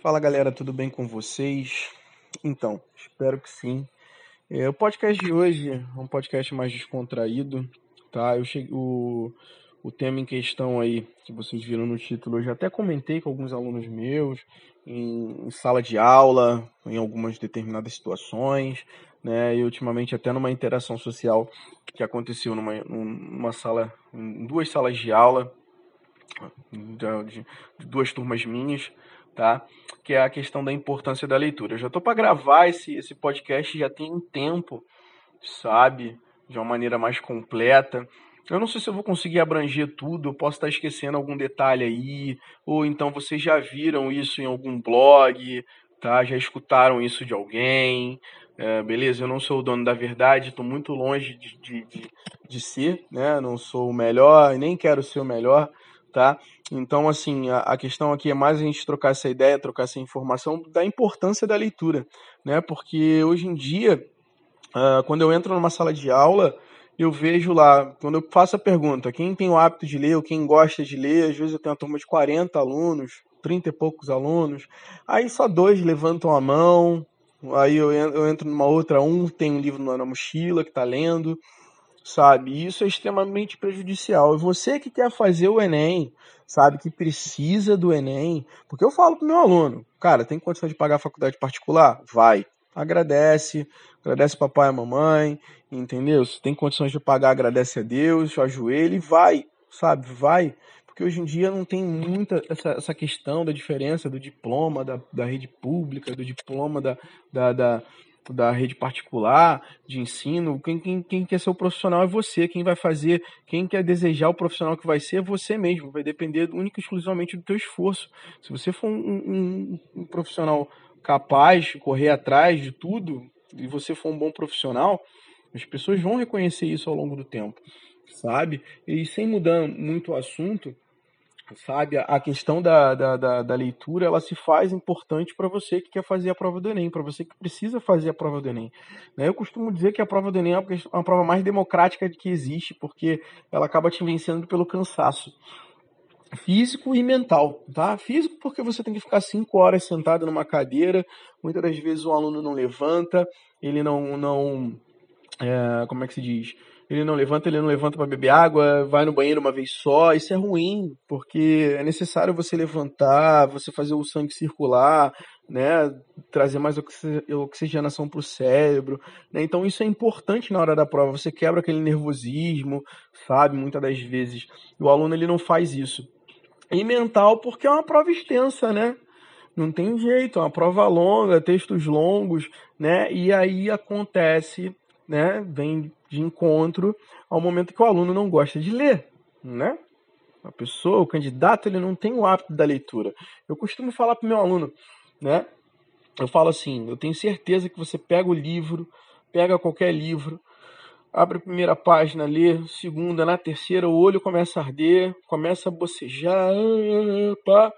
Fala galera, tudo bem com vocês? Então, espero que sim. É, o podcast de hoje é um podcast mais descontraído, tá? Eu cheguei, o, o tema em questão aí, que vocês viram no título, eu já até comentei com alguns alunos meus, em, em sala de aula, em algumas determinadas situações, né? E ultimamente até numa interação social que aconteceu numa, numa sala, em duas salas de aula, de, de duas turmas minhas, tá? Que é a questão da importância da leitura. Eu já estou para gravar esse, esse podcast já tem um tempo, sabe? De uma maneira mais completa. Eu não sei se eu vou conseguir abranger tudo, eu posso estar esquecendo algum detalhe aí, ou então vocês já viram isso em algum blog, tá? Já escutaram isso de alguém, é, beleza? Eu não sou o dono da verdade, estou muito longe de, de, de, de ser, né? Não sou o melhor, nem quero ser o melhor, tá? Então, assim, a, a, questão aqui é mais a gente trocar essa ideia, trocar essa informação da importância da leitura, né? Porque hoje em dia, uh, quando eu entro numa sala de aula, eu vejo lá, quando eu faço a pergunta, quem tem o hábito de ler ou quem gosta de ler, às vezes eu tenho uma turma de 40 alunos, 30 e poucos alunos, aí só dois levantam a mão, aí eu, eu entro numa outra, um tem um livro na mochila que está lendo, sabe? Isso é extremamente prejudicial. E você que quer fazer o Enem, sabe, que precisa do Enem, porque eu falo pro meu aluno, cara, tem condição de pagar a faculdade particular? Vai. Agradece, agradece papai e mamãe, entendeu? Se tem condições de pagar, agradece a Deus, ajoelha e vai, sabe? Vai. Porque hoje em dia não tem muita essa, essa questão da diferença do diploma da, da rede pública, do diploma da, da, da da rede particular de ensino, quem, quem, quem quer ser o profissional é você, quem vai fazer, quem quer desejar o profissional que vai ser é você mesmo, vai depender única e exclusivamente do teu esforço. Se você for um, um, um profissional capaz de correr atrás de tudo, e você for um bom profissional, as pessoas vão reconhecer isso ao longo do tempo, sabe? E sem mudar muito o assunto, sabe? A questão da, da, da, da leitura ela se faz importante para você que quer fazer a prova do Enem, para você que precisa fazer a prova do Enem. Né? Eu costumo dizer que a prova do Enem é uma prova mais democrática que existe, porque ela acaba te vencendo pelo cansaço físico e mental, tá? Físico porque você tem que ficar cinco horas sentado numa cadeira, muitas das vezes o aluno não levanta, ele não, não é, como é que se diz? Ele não levanta, ele não levanta para beber água, vai no banheiro uma vez só. Isso é ruim, porque é necessário você levantar, você fazer o sangue circular, né, trazer mais oxigenação para o cérebro. Né? Então isso é importante na hora da prova. Você quebra aquele nervosismo, sabe? Muitas das vezes o aluno ele não faz isso. E mental porque é uma prova extensa, né? Não tem jeito, é uma prova longa, textos longos, né? E aí acontece, né? Vem de encontro ao momento que o aluno não gosta de ler, né? A pessoa, o candidato, ele não tem o hábito da leitura. Eu costumo falar para meu aluno, né? Eu falo assim, eu tenho certeza que você pega o livro, pega qualquer livro, abre a primeira página, lê, segunda, na terceira, o olho começa a arder, começa a bocejar, pá,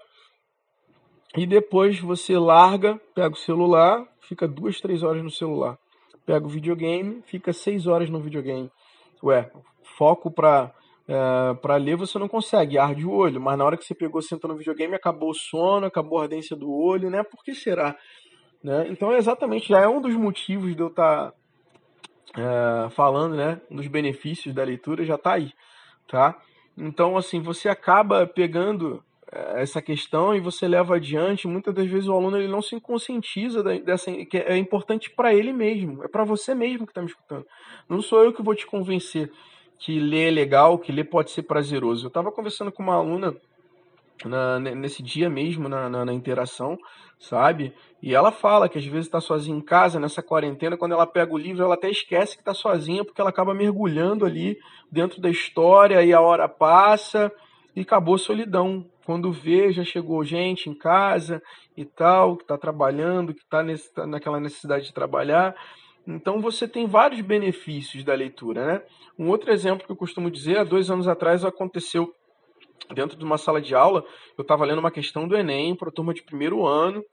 e depois você larga, pega o celular, fica duas, três horas no celular pega o videogame, fica seis horas no videogame. Ué, foco pra, é, pra ler você não consegue, arde o olho, mas na hora que você pegou, sentou no videogame, acabou o sono, acabou a ardência do olho, né? Por que será? Né? Então, é exatamente, já é um dos motivos de eu estar tá, é, falando, né? Um dos benefícios da leitura já está aí, tá? Então, assim, você acaba pegando essa questão e você leva adiante, muitas das vezes o aluno ele não se conscientiza dessa que é importante para ele mesmo, é para você mesmo que está me escutando. Não sou eu que vou te convencer que ler é legal, que ler pode ser prazeroso. Eu estava conversando com uma aluna na, nesse dia mesmo, na, na, na, interação, sabe? E ela fala que às vezes está sozinha em casa, nessa quarentena, quando ela pega o livro, ela até esquece que está sozinha, porque ela acaba mergulhando ali dentro da história e a hora passa e acabou a solidão. Quando vê, já chegou gente em casa e tal, que está trabalhando, que está tá naquela necessidade de trabalhar. Então você tem vários benefícios da leitura, né? Um outro exemplo que eu costumo dizer, há dois anos atrás aconteceu dentro de uma sala de aula, eu estava lendo uma questão do Enem para a turma de primeiro ano,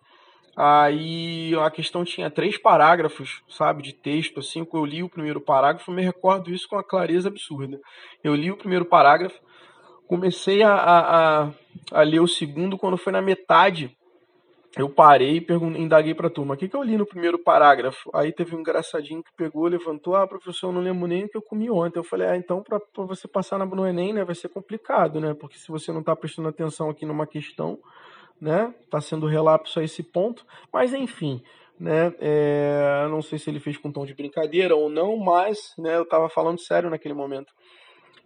aí a questão tinha três parágrafos, sabe, de texto, assim, eu li o primeiro parágrafo, me recordo isso com uma clareza absurda. Eu li o primeiro parágrafo, comecei a, a, a, ler o segundo quando foi na metade eu parei e indaguei para a turma, o que, que eu li no primeiro parágrafo? Aí teve um engraçadinho que pegou, levantou, ah, professor, eu não lembro nem o que eu comi ontem. Eu falei, ah, então para você passar no Enem, né, vai ser complicado, né, porque se você não está prestando atenção aqui numa questão, né, está sendo relapso a esse ponto, mas enfim, né, é, não sei se ele fez com tom de brincadeira ou não, mas, né, eu estava falando sério naquele momento.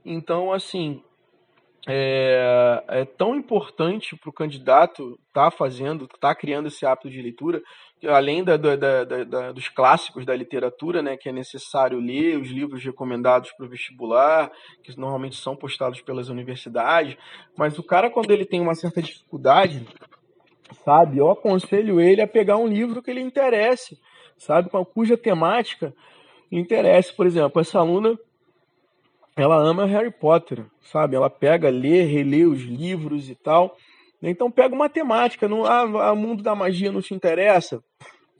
Então, assim, é, é tão importante para o candidato estar tá fazendo, estar tá criando esse hábito de leitura, além da, da, da, dos clássicos da literatura, né, que é necessário ler os livros recomendados para o vestibular, que normalmente são postados pelas universidades, mas o cara, quando ele tem uma certa dificuldade, sabe, eu aconselho ele a pegar um livro que lhe interesse, sabe, cuja temática interesse. Por exemplo, essa aluna ela ama Harry Potter, sabe? Ela pega, lê, relê os livros e tal. Então pega uma temática, não, ah, o mundo da magia não te interessa?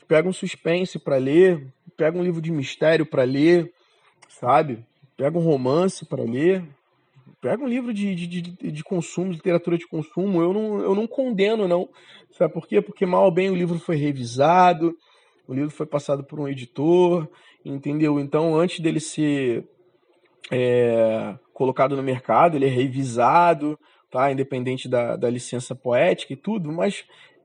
Pega um suspense para ler, pega um livro de mistério para ler, sabe? Pega um romance para ler, pega um livro de, de, de, de, consumo, literatura de consumo. Eu não, eu não condeno, não. Sabe por quê? Porque mal ou bem o livro foi revisado, o livro foi passado por um editor, entendeu? Então, antes dele ser é, colocado no mercado, ele é revisado, tá? Independente da, da licença poética e tudo, mas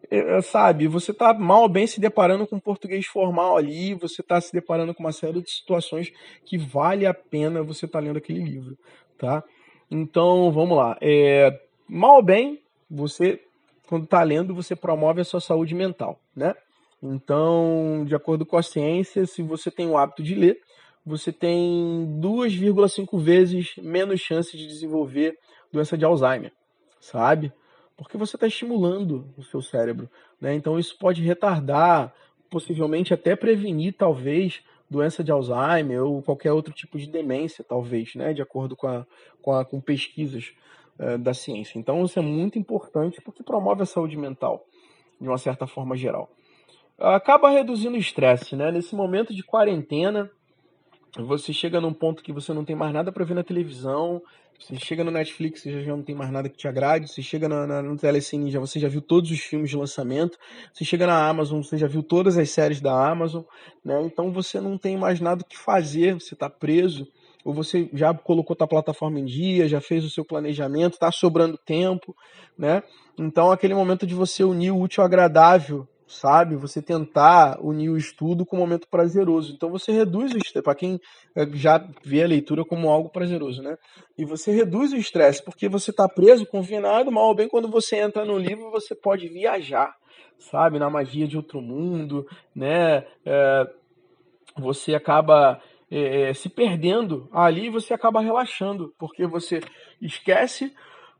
é, é sabe, você está mal ou bem se deparando com português formal ali, você está se deparando com uma série de situações que vale a pena você estar tá lendo aquele livro, tá? Então, vamos lá. É, mal ou bem, você, quando está lendo, você promove a sua saúde mental, né? Então, de acordo com a ciência, se você tem o hábito de ler, você tem 2,5 vezes menos chance de desenvolver doença de Alzheimer, sabe? Porque você está estimulando o seu cérebro, né? Então isso pode retardar, possivelmente até prevenir, talvez, doença de Alzheimer ou qualquer outro tipo de demência, talvez, né? De acordo com, a, com, a, com pesquisas uh, da ciência. Então isso é muito importante porque promove a saúde mental, de uma certa forma geral. Acaba reduzindo o estresse, né? Nesse momento de quarentena, você chega num ponto que você não tem mais nada para ver na televisão, você chega no Netflix, você já não tem mais nada que te agrade, você chega na, na, no Telecine, já, você já viu todos os filmes de lançamento, você chega na Amazon, você já viu todas as séries da Amazon, né? Então você não tem mais nada que fazer, você está preso, ou você já colocou a plataforma em dia, já fez o seu planejamento, está sobrando tempo, né? Então aquele momento de você unir o útil ao agradável sabe? Você tentar unir o estudo com um momento prazeroso. Então você reduz o estresse, para quem eh, já vê a leitura como algo prazeroso, né? E você reduz o estresse, porque você está preso, confinado, mal ou bem quando você entra no livro, você pode viajar, sabe? Na magia de outro mundo, né? É, você acaba é, se perdendo ali você acaba relaxando, porque você esquece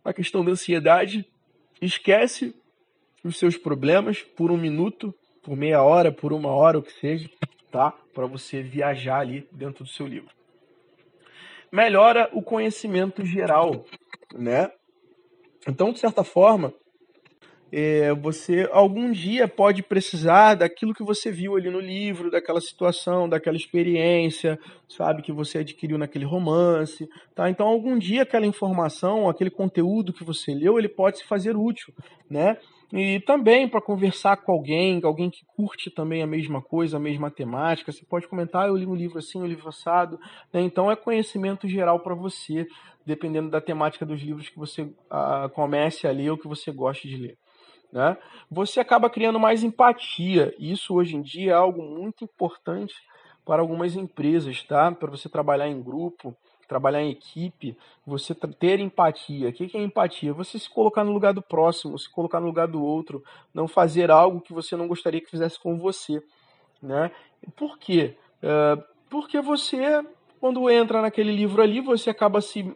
a questão da ansiedade, esquece os seus problemas por um minuto, por meia hora, por uma hora, o que seja, tá? Para você viajar ali dentro do seu livro. Melhora o conhecimento geral, né? Então, de certa forma, é, você algum dia pode precisar daquilo que você viu ali no livro, daquela situação, daquela experiência, sabe, que você adquiriu naquele romance, tá? Então, algum dia aquela informação, aquele conteúdo que você leu, ele pode se fazer útil, né? E também para conversar com alguém, alguém que curte também a mesma coisa, a mesma temática. Você pode comentar, ah, eu li um livro assim, um livro assado. Né? Então é conhecimento geral para você, dependendo da temática dos livros que você ah, comece a ler ou que você goste de ler. Né? Você acaba criando mais empatia. Isso hoje em dia é algo muito importante para algumas empresas, tá? Para você trabalhar em grupo, trabalhar em equipe, você ter empatia. O que é empatia? Você se colocar no lugar do próximo, se colocar no lugar do outro, não fazer algo que você não gostaria que fizesse com você. Né? Por quê? É, porque você, quando entra naquele livro ali, você acaba se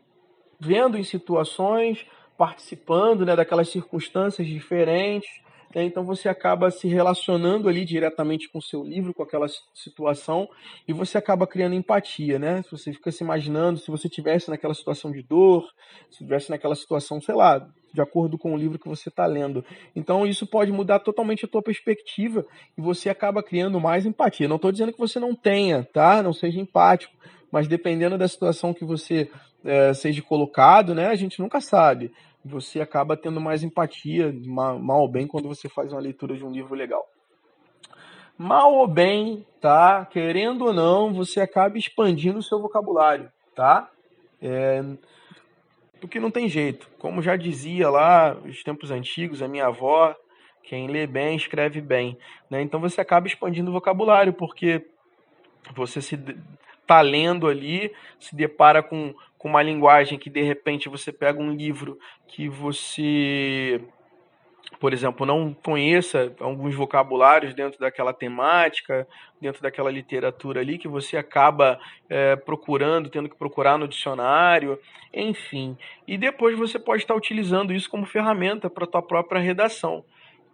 vendo em situações, participando né, daquelas circunstâncias diferentes, né? Então você acaba se relacionando ali diretamente com o seu livro, com aquela situação, e você acaba criando empatia, né? Você fica se imaginando, se você tivesse naquela situação de dor, se tivesse naquela situação, sei lá, de acordo com o livro que você está lendo. Então isso pode mudar totalmente a tua perspectiva e você acaba criando mais empatia. Não estou dizendo que você não tenha, tá? Não seja empático, mas dependendo da situação que você é, seja colocado, né? A gente nunca sabe. Você acaba tendo mais empatia, mal ou bem, quando você faz uma leitura de um livro legal. Mal ou bem, tá? Querendo ou não, você acaba expandindo o seu vocabulário, tá? É... Porque não tem jeito. Como já dizia lá, nos tempos antigos, a minha avó, quem lê bem, escreve bem. Né? Então você acaba expandindo o vocabulário, porque você se está lendo ali, se depara com, com uma linguagem que de repente você pega um livro que você, por exemplo, não conheça alguns vocabulários dentro daquela temática, dentro daquela literatura ali, que você acaba é, procurando, tendo que procurar no dicionário, enfim. E depois você pode estar utilizando isso como ferramenta para a tua própria redação,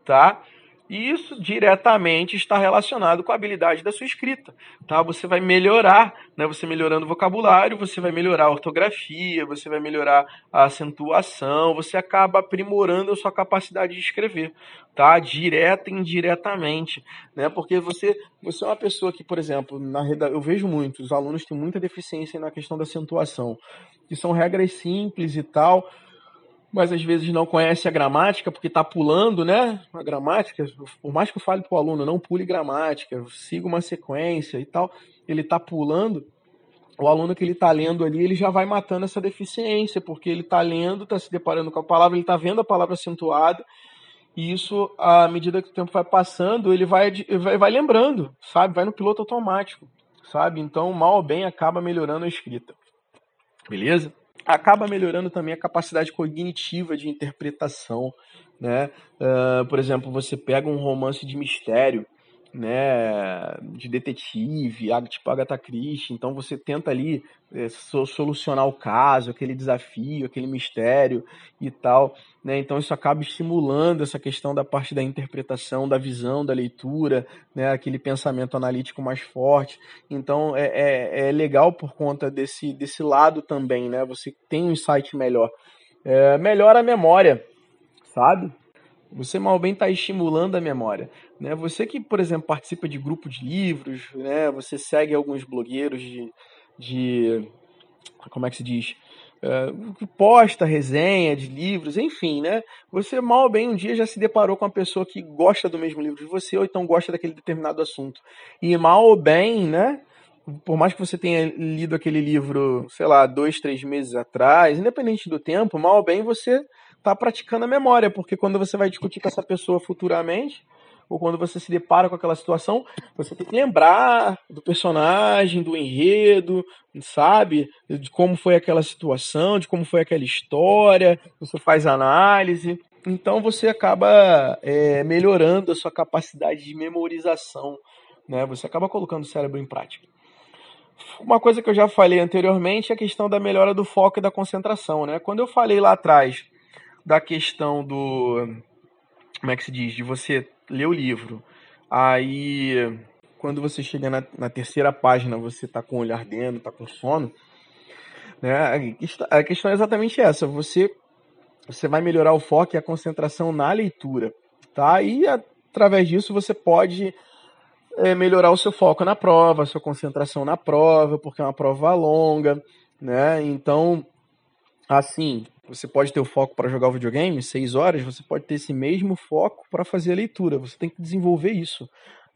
tá? E isso diretamente está relacionado com a habilidade da sua escrita, tá? Você vai melhorar, né? Você melhorando o vocabulário, você vai melhorar a ortografia, você vai melhorar a acentuação, você acaba aprimorando a sua capacidade de escrever, tá? Direta e indiretamente, né? Porque você, você é uma pessoa que, por exemplo, na reda... eu vejo muito, os alunos têm muita deficiência na questão da acentuação, que são regras simples e tal, mas às vezes não conhece a gramática porque está pulando, né? A gramática, por mais que eu fale para o aluno, não pule gramática, siga uma sequência e tal, ele está pulando. O aluno que ele está lendo ali, ele já vai matando essa deficiência, porque ele está lendo, está se deparando com a palavra, ele está vendo a palavra acentuada, e isso, à medida que o tempo vai passando, ele vai, vai, vai lembrando, sabe? Vai no piloto automático, sabe? Então, mal ou bem, acaba melhorando a escrita. Beleza? Acaba melhorando também a capacidade cognitiva de interpretação, né? Uh, por exemplo, você pega um romance de mistério, né, de detetive, tipo Agatha Christie, então você tenta ali é, solucionar o caso, aquele desafio, aquele mistério e tal, né, então isso acaba estimulando essa questão da parte da interpretação, da visão, da leitura, né, aquele pensamento analítico mais forte, então é, é, é legal por conta desse, desse lado também, né, você tem um insight melhor. É, melhora a memória, sabe? Você mal bem está estimulando a memória. Né? Você que, por exemplo, participa de grupo de livros, né? você segue alguns blogueiros de, de como é que se diz? Uh, posta resenha de livros, enfim, né? Você mal bem um dia já se deparou com uma pessoa que gosta do mesmo livro de você ou então gosta daquele determinado assunto. E mal ou bem, né? Por mais que você tenha lido aquele livro, sei lá, dois, três meses atrás, independente do tempo, mal ou bem você está praticando a memória, porque quando você vai discutir com essa pessoa futuramente, ou quando você se depara com aquela situação, você tem que lembrar do personagem, do enredo, sabe? De como foi aquela situação, de como foi aquela história, você faz análise. Então você acaba é, melhorando a sua capacidade de memorização, né? Você acaba colocando o cérebro em prática. Uma coisa que eu já falei anteriormente é a questão da melhora do foco e da concentração, né? Quando eu falei lá atrás da questão do. Como é que se diz? De você ler o livro. Aí, quando você chega na, na terceira página, você está com o olho ardendo, está com sono. Né? A questão é exatamente essa. Você, você vai melhorar o foco e a concentração na leitura. Tá? E através disso você pode é, melhorar o seu foco na prova, a sua concentração na prova, porque é uma prova longa. Né? Então, assim, você pode ter o foco para jogar o videogame, seis horas, você pode ter esse mesmo foco para fazer a leitura. Você tem que desenvolver isso.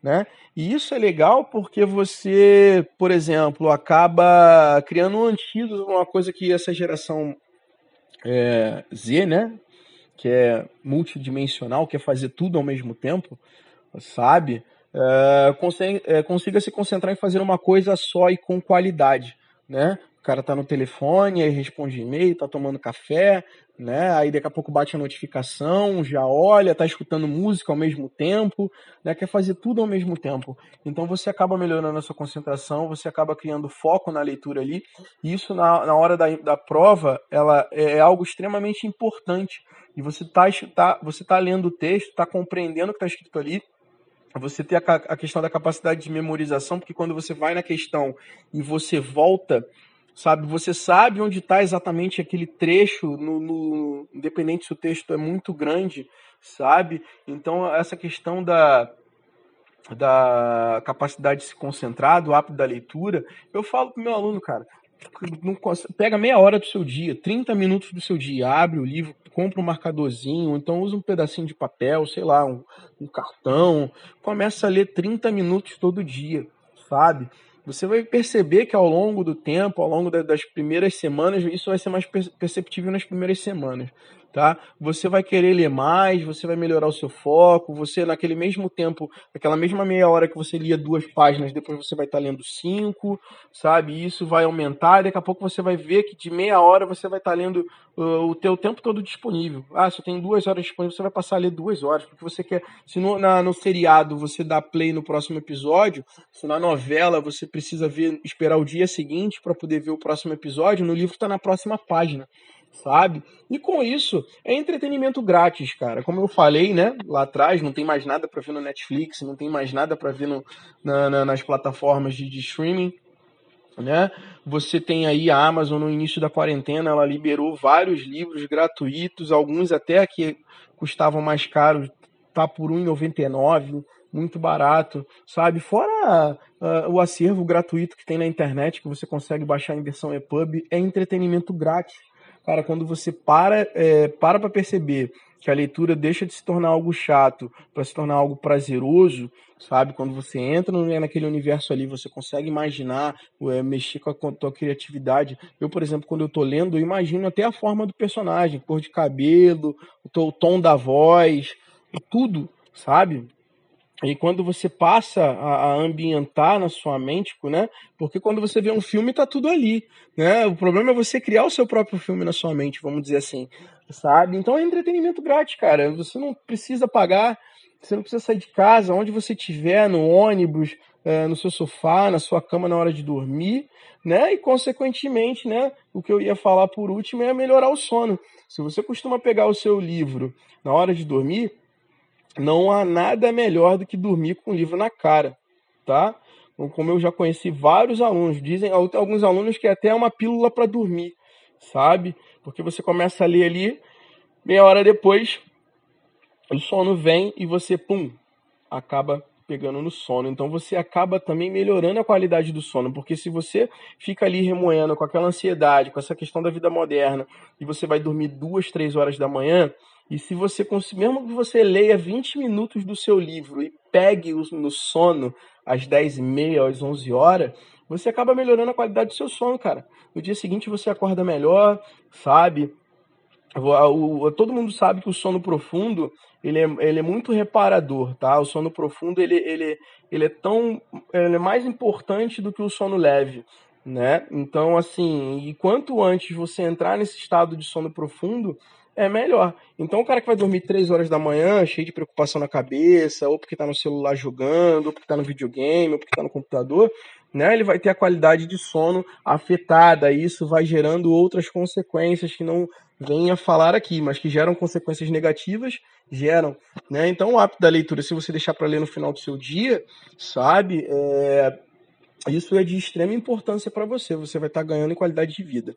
Né? E isso é legal porque você, por exemplo, acaba criando um antídoto, uma coisa que essa geração é, Z, né? Que é multidimensional, quer fazer tudo ao mesmo tempo, sabe? É, consiga, é, consiga se concentrar em fazer uma coisa só e com qualidade, né? O cara tá no telefone, aí responde e-mail, tá tomando café, né? Aí daqui a pouco bate a notificação, já olha, tá escutando música ao mesmo tempo, né? Quer fazer tudo ao mesmo tempo. Então você acaba melhorando a sua concentração, você acaba criando foco na leitura ali. E isso na, na hora da, da prova, ela é, é algo extremamente importante. E você tá, tá, você tá lendo o texto, tá compreendendo o que está escrito ali, você tem a, a, questão da capacidade de memorização, porque quando você vai na questão e você volta sabe? Você sabe onde está exatamente aquele trecho, no, no, independente se o texto é muito grande, sabe? Então, essa questão da, da capacidade de se concentrar, do hábito da leitura, eu falo pro meu aluno, cara, não pega meia hora do seu dia, 30 minutos do seu dia, abre o livro, compra um marcadorzinho, então usa um pedacinho de papel, sei lá, um, um cartão, começa a ler 30 minutos todo dia, sabe? Você vai perceber que ao longo do tempo, ao longo das primeiras semanas, isso vai ser mais perceptível nas primeiras semanas tá? Você vai querer ler mais, você vai melhorar o seu foco, você naquele mesmo tempo, naquela mesma meia hora que você lia duas páginas, depois você vai estar tá lendo cinco, sabe? Isso vai aumentar, daqui a pouco você vai ver que de meia hora você vai estar tá lendo uh, o teu tempo todo disponível. Ah, se eu tenho duas horas disponíveis, você vai passar a ler duas horas, porque você quer, se no, na, no seriado você dá play no próximo episódio, se na novela você precisa ver, esperar o dia seguinte para poder ver o próximo episódio, no livro está na próxima página sabe? E com isso, é entretenimento grátis, cara. Como eu falei, né, lá atrás, não tem mais nada para ver no Netflix, não tem mais nada para ver no, na, na, nas plataformas de, de streaming, né? Você tem aí a Amazon no início da quarentena, ela liberou vários livros gratuitos, alguns até que custavam mais caro, tá por R$ 1,99, muito barato, sabe? Fora uh, o acervo gratuito que tem na internet, que você consegue baixar em versão EPUB, é entretenimento grátis Cara, quando você para é, para para perceber que a leitura deixa de se tornar algo chato para se tornar algo prazeroso, sabe? Quando você entra naquele universo ali, você consegue imaginar, é, mexer com a, com a tua criatividade. Eu, por exemplo, quando eu tô lendo, eu imagino até a forma do personagem, cor de cabelo, o, o tom da voz, tudo, sabe? E quando você passa a, ambientar na sua mente, né? Porque quando você vê um filme, tá tudo ali, né? O problema é você criar o seu próprio filme na sua mente, vamos dizer assim, sabe? Então é entretenimento grátis, cara. Você não precisa pagar, você não precisa sair de casa, onde você estiver, no ônibus, é, no seu sofá, na sua cama na hora de dormir, né? E consequentemente, né? O que eu ia falar por último é melhorar o sono. Se você costuma pegar o seu livro na hora de dormir, não há nada melhor do que dormir com o livro na cara, tá? Como eu já conheci vários alunos, dizem alguns alunos que até é uma pílula para dormir, sabe? Porque você começa a ler ali, meia hora depois, o sono vem e você, pum, acaba pegando no sono. Então você acaba também melhorando a qualidade do sono, porque se você fica ali remoendo com aquela ansiedade, com essa questão da vida moderna, e você vai dormir duas, três horas da manhã, e se você conseguir, mesmo que você leia 20 minutos do seu livro e pegue no sono às 10 e meia, às 11 horas, você acaba melhorando a qualidade do seu sono, cara. No dia seguinte você acorda melhor, sabe? todo mundo sabe que o sono profundo ele é, ele é muito reparador, tá? O sono profundo ele, ele, ele é tão ele é mais importante do que o sono leve, né? Então assim, e quanto antes você entrar nesse estado de sono profundo, é melhor. Então o cara que vai dormir 3 horas da manhã, cheio de preocupação na cabeça, ou porque tá no celular jogando, ou porque tá no videogame, ou porque tá no computador, né? Ele vai ter a qualidade de sono afetada, e isso vai gerando outras consequências que não venha falar aqui, mas que geram consequências negativas, geram, né? Então o hábito da leitura, se você deixar para ler no final do seu dia, sabe, é... isso é de extrema importância para você, você vai estar tá ganhando em qualidade de vida.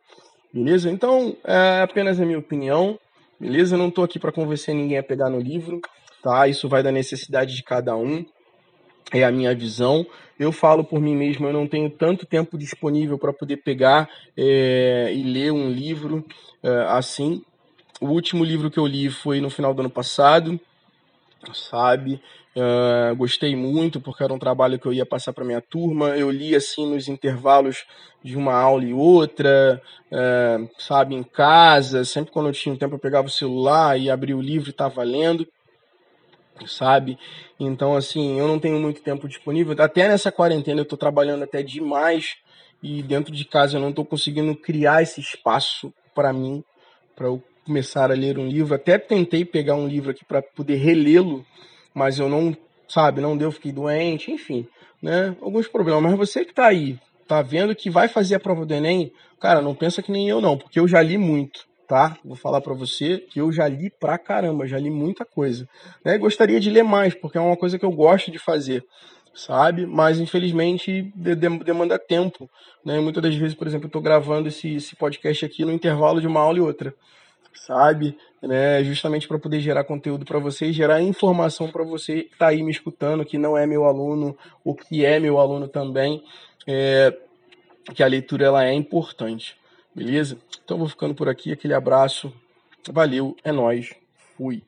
Beleza? Então, é apenas a minha opinião. Beleza? Eu não estou aqui para convencer ninguém a pegar no livro, tá? Isso vai da necessidade de cada um. É a minha visão. Eu falo por mim mesmo, eu não tenho tanto tempo disponível para poder pegar é, e ler um livro é, assim. O último livro que eu li foi no final do ano passado, sabe? Uh, gostei muito porque era um trabalho que eu ia passar para minha turma. Eu li assim nos intervalos de uma aula e outra, uh, sabe, em casa. Sempre quando eu tinha tempo eu pegava o celular e abria o livro e estava lendo, sabe? Então, assim, eu não tenho muito tempo disponível. Até nessa quarentena eu estou trabalhando até demais e dentro de casa eu não estou conseguindo criar esse espaço para mim, para eu começar a ler um livro. Até tentei pegar um livro aqui para poder relê-lo mas eu não, sabe, não deu, fiquei doente, enfim, né? Alguns problemas. Mas você que tá aí, tá vendo que vai fazer a prova do Enem, cara, não pensa que nem eu não, porque eu já li muito, tá? Vou falar para você que eu já li pra caramba, já li muita coisa. Né? Gostaria de ler mais, porque é uma coisa que eu gosto de fazer, sabe? Mas infelizmente demanda tempo, né? Muitas das vezes, por exemplo, eu tô gravando esse, esse podcast aqui no intervalo de uma aula e outra sabe? Né, justamente para poder gerar conteúdo para você gerar informação para você que está aí me escutando, que não é meu aluno, ou que é meu aluno também. É, que a leitura ela é importante, beleza? Então vou ficando por aqui, aquele abraço, valeu, é nós, fui.